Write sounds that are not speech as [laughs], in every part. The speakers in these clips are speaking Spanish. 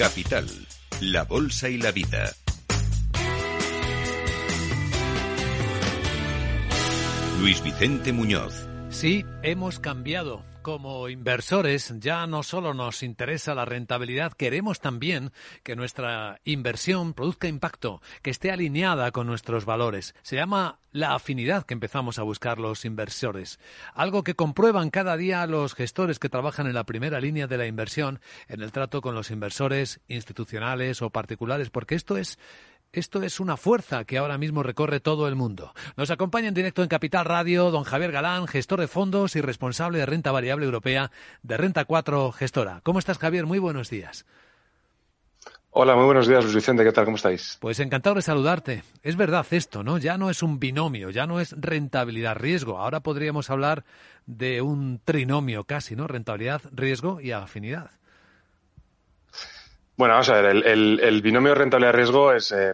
Capital, la Bolsa y la Vida. Luis Vicente Muñoz. Sí, hemos cambiado. Como inversores ya no solo nos interesa la rentabilidad, queremos también que nuestra inversión produzca impacto, que esté alineada con nuestros valores. Se llama la afinidad que empezamos a buscar los inversores, algo que comprueban cada día los gestores que trabajan en la primera línea de la inversión en el trato con los inversores institucionales o particulares, porque esto es esto es una fuerza que ahora mismo recorre todo el mundo. Nos acompaña en directo en Capital Radio don Javier Galán, gestor de fondos y responsable de renta variable europea de Renta 4 Gestora. ¿Cómo estás, Javier? Muy buenos días. Hola, muy buenos días, Luis Vicente. ¿Qué tal? ¿Cómo estáis? Pues encantado de saludarte. Es verdad esto, ¿no? Ya no es un binomio, ya no es rentabilidad-riesgo. Ahora podríamos hablar de un trinomio casi, ¿no? Rentabilidad, riesgo y afinidad. Bueno, vamos a ver, el, el, el binomio rentabilidad-riesgo es, eh,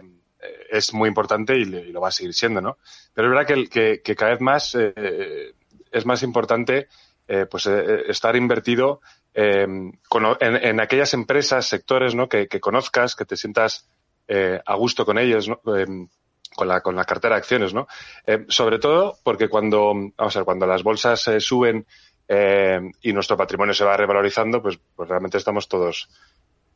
es muy importante y, y, lo va a seguir siendo, ¿no? Pero es verdad que, cada vez más eh, es más importante eh, pues estar invertido con, en, en, aquellas empresas, sectores, ¿no? Que, conozcas, que te sientas a gusto con ellos, ¿no? con la, con la cartera de acciones, ¿no? sobre todo porque cuando, vamos a ver, cuando las bolsas suben y nuestro patrimonio se va revalorizando, pues, pues realmente estamos todos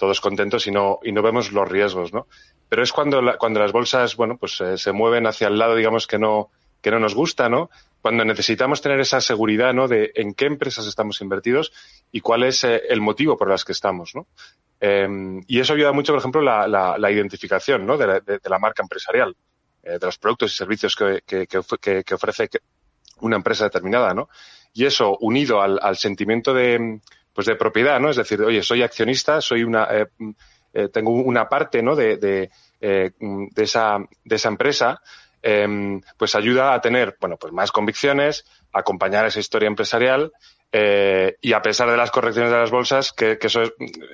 todos contentos y no, y no vemos los riesgos, ¿no? Pero es cuando, la, cuando las bolsas, bueno, pues eh, se mueven hacia el lado, digamos, que no, que no nos gusta, ¿no? Cuando necesitamos tener esa seguridad, ¿no? De en qué empresas estamos invertidos y cuál es eh, el motivo por las que estamos, ¿no? Eh, y eso ayuda mucho, por ejemplo, la, la, la identificación, ¿no? De la, de, la marca empresarial, eh, de los productos y servicios que, que, que, que ofrece una empresa determinada, ¿no? Y eso, unido al, al sentimiento de, pues de propiedad, ¿no? Es decir, oye, soy accionista, soy una, eh, eh, tengo una parte, ¿no? De, de, eh, de, esa, de esa empresa, em, pues ayuda a tener, bueno, pues más convicciones, acompañar esa historia empresarial y a pesar de las correcciones de las bolsas, que, que eso es,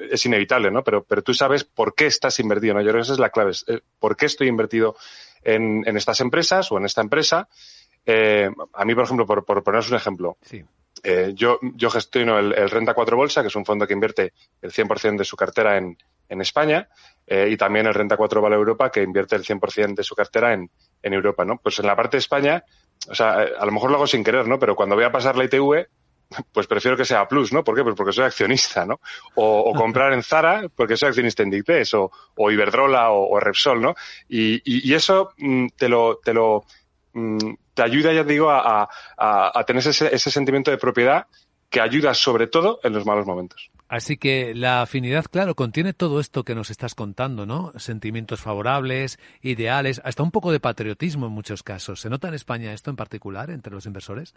es, inevitable, ¿no? Pero, pero tú sabes por qué estás invertido, ¿no? Yo creo que esa es la clave, es, por qué estoy invertido en, en estas empresas o en esta empresa. a mí, por ejemplo, por, por poneros un ejemplo, sí. Eh, yo, yo gestiono el, el, Renta 4 Bolsa, que es un fondo que invierte el 100% de su cartera en, en España, eh, y también el Renta 4 Vale Europa, que invierte el 100% de su cartera en, en Europa, ¿no? Pues en la parte de España, o sea, a lo mejor lo hago sin querer, ¿no? Pero cuando voy a pasar la ITV, pues prefiero que sea Plus, ¿no? ¿Por qué? Pues porque soy accionista, ¿no? O, o [laughs] comprar en Zara porque soy accionista en Dictés, o, o Iberdrola, o, o, Repsol, ¿no? Y, y, y eso mm, te lo, te lo, te ayuda, ya digo, a, a, a tener ese, ese, sentimiento de propiedad que ayuda sobre todo en los malos momentos. Así que la afinidad, claro, contiene todo esto que nos estás contando, ¿no? Sentimientos favorables, ideales, hasta un poco de patriotismo en muchos casos. ¿Se nota en España esto en particular entre los inversores?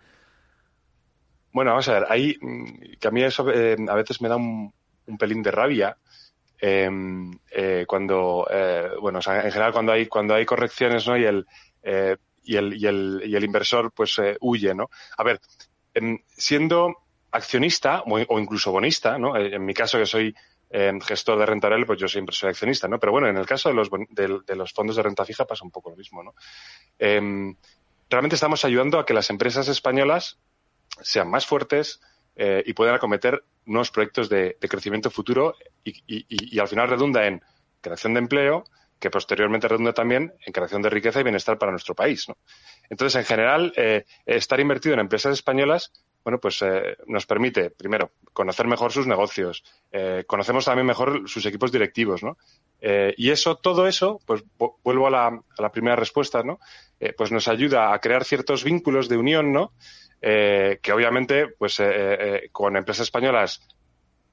Bueno, vamos a ver, ahí que a mí eso eh, a veces me da un, un pelín de rabia. Eh, eh, cuando, bueno, o sea, en general cuando hay, cuando hay correcciones, ¿no? Y el, y el, y el, y el inversor pues eh, huye, ¿no? A ver, en, siendo accionista o, incluso bonista, ¿no? Eh, en mi caso que soy eh, gestor de renta variable, pues yo siempre soy accionista, ¿no? Pero bueno, en el caso de los, de, de los fondos de renta fija pasa un poco lo mismo, ¿no? Eh, realmente estamos ayudando a que las empresas españolas sean más fuertes eh, y puedan acometer nuevos proyectos de, de crecimiento futuro y, y, y, al final redunda en creación de empleo, que posteriormente redunda también en creación de riqueza y bienestar para nuestro país. ¿no? Entonces, en general, eh, estar invertido en empresas españolas, bueno, pues eh, nos permite, primero, conocer mejor sus negocios, eh, conocemos también mejor sus equipos directivos, ¿no? Y eso, todo eso, pues vuelvo a la, a la primera respuesta, ¿no? Pues nos ayuda a crear ciertos vínculos de unión, ¿no? que obviamente, pues con empresas españolas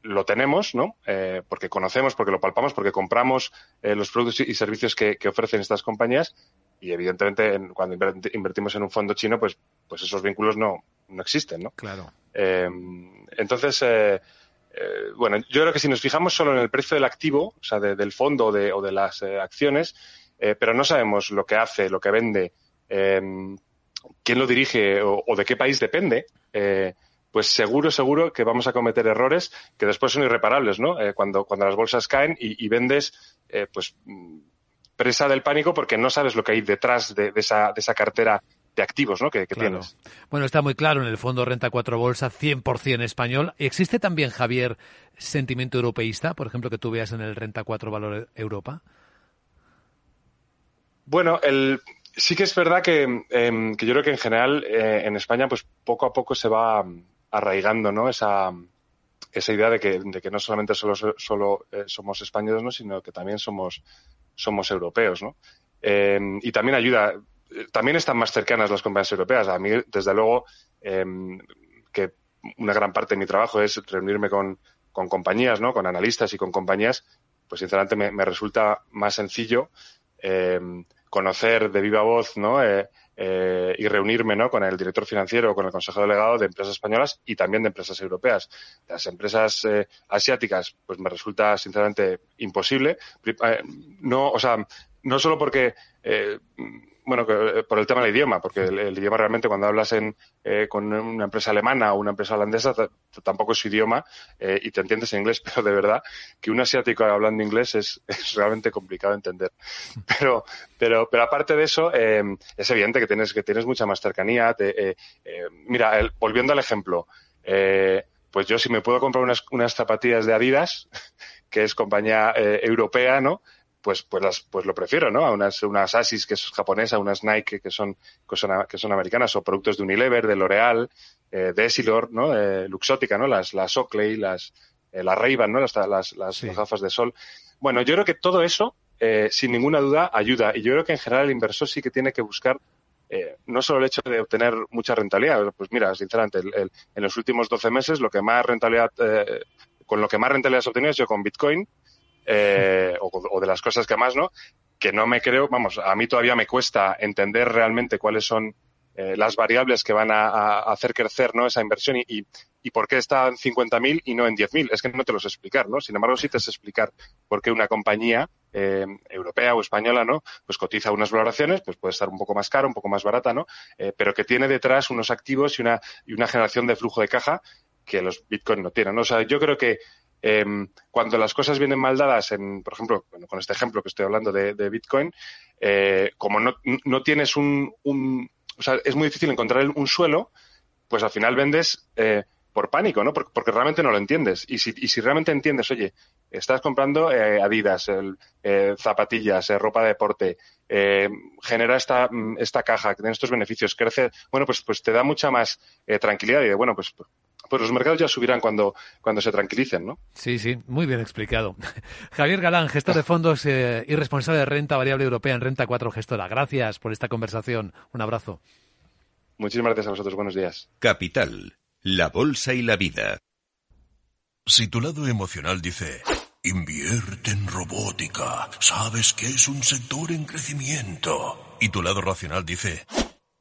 lo tenemos, ¿no? Eh, porque conocemos, porque lo palpamos, porque compramos eh, los productos y servicios que, que, ofrecen estas compañías y evidentemente en, cuando invertimos en un fondo chino, pues, pues esos vínculos no, no existen, ¿no? Claro. Eh, entonces, eh, bueno, yo creo que si nos fijamos solo en el precio del activo, o sea, del fondo de, o de las eh, acciones, eh, pero no sabemos lo que hace, lo que vende, quién lo dirige o, de qué país depende, pues seguro, seguro que vamos a cometer errores que después son irreparables, ¿no? cuando, cuando las bolsas caen y, vendes, pues presa del pánico porque no sabes lo que hay detrás de, esa, de esa cartera de activos ¿no? que, tienes. Bueno, está muy claro en el fondo Renta 4 Bolsa 100% español. ¿Existe también, Javier, sentimiento europeísta, por ejemplo, que tú veas en el Renta 4 Valor Europa? Bueno, el, sí que es verdad que, em, yo creo que en general eh, en España pues poco a poco se va arraigando ¿no? esa, esa idea de que, de que no solamente solo, solo eh, somos españoles, ¿no? sino que también somos, somos europeos. ¿no? Em, y también ayuda, también están más cercanas las compañías europeas. A mí, desde luego, em, que una gran parte de mi trabajo es reunirme con, con compañías, ¿no? Con analistas y con compañías, pues sinceramente me, resulta más sencillo em, conocer de viva voz, ¿no? Eh, eh, y reunirme ¿no? con el director financiero con el consejo delegado de empresas españolas y también de empresas europeas. Las empresas eh, asiáticas, pues me resulta sinceramente imposible. no, o sea, no solo porque bueno, eh, por el tema del idioma, porque el, idioma realmente cuando hablas en, eh, con una empresa alemana o una empresa holandesa tampoco es su idioma eh, y te entiendes en inglés, [laughs] pero de verdad que un asiático hablando inglés es, [laughs] es realmente complicado de entender. [laughs] Pero, pero, pero aparte de eso, es evidente que tienes, que tienes mucha más cercanía. mira, volviendo al ejemplo, pues yo si me puedo comprar unas, unas zapatillas de Adidas, que es compañía europea, ¿no? Pues, pues, las, pues lo prefiero, ¿no? A unas, unas Asis que es japonesa, unas Nike que son, que son, que son americanas, o productos de Unilever, de L'Oreal, eh, de Essilor, ¿no? Eh, Luxótica, ¿no? Las, las Oakley, las, eh, las ray ¿no? Las, las, las, gafas de sol. Bueno, yo creo que todo eso, eh, sin ninguna duda, ayuda. Y yo creo que en general el inversor sí que tiene que buscar eh, no solo el hecho de obtener mucha rentabilidad, pues mira, sinceramente, el, en los últimos 12 meses lo que más rentabilidad, eh, con lo que más rentabilidad has obtenido es yo con Bitcoin, eh, o, de las cosas que más, ¿no? Que no me creo, vamos, a mí todavía me cuesta entender realmente cuáles son eh, las variables que van a, hacer crecer ¿no? esa inversión y, y, por qué está en 50.000 y no en 10.000. Es que no te lo sé explicar, ¿no? Sin embargo, sí te sé explicar por qué una compañía eh, europea o española, ¿no? Pues cotiza unas valoraciones, pues puede estar un poco más cara, un poco más barata, ¿no? Eh, pero que tiene detrás unos activos y una, y una generación de flujo de caja que los Bitcoin no tienen. ¿no? O sea, yo creo que Em, cuando las cosas vienen mal dadas, en, por ejemplo, con este ejemplo que estoy hablando de, Bitcoin, eh, como no, no tienes un, un, o sea, es muy difícil encontrar un suelo, pues al final vendes eh, por pánico, ¿no? Porque, realmente no lo entiendes. Y si, y si realmente entiendes, oye, estás comprando eh, Adidas, el, zapatillas, ropa de deporte, genera esta, esta caja, que tiene estos beneficios, crece, bueno, pues, pues te da mucha más tranquilidad y de, bueno, pues pues los mercados ya subirán cuando, cuando se tranquilicen, ¿no? Sí, sí, muy bien explicado. [laughs] Javier Galán, gestor de fondos eh, y responsable de renta variable europea en Renta 4 Gestora. Gracias por esta conversación. Un abrazo. Muchísimas gracias a vosotros. Buenos días. Capital, la bolsa y la vida. Si tu lado emocional dice, invierte en robótica, sabes que es un sector en crecimiento, y tu lado racional dice,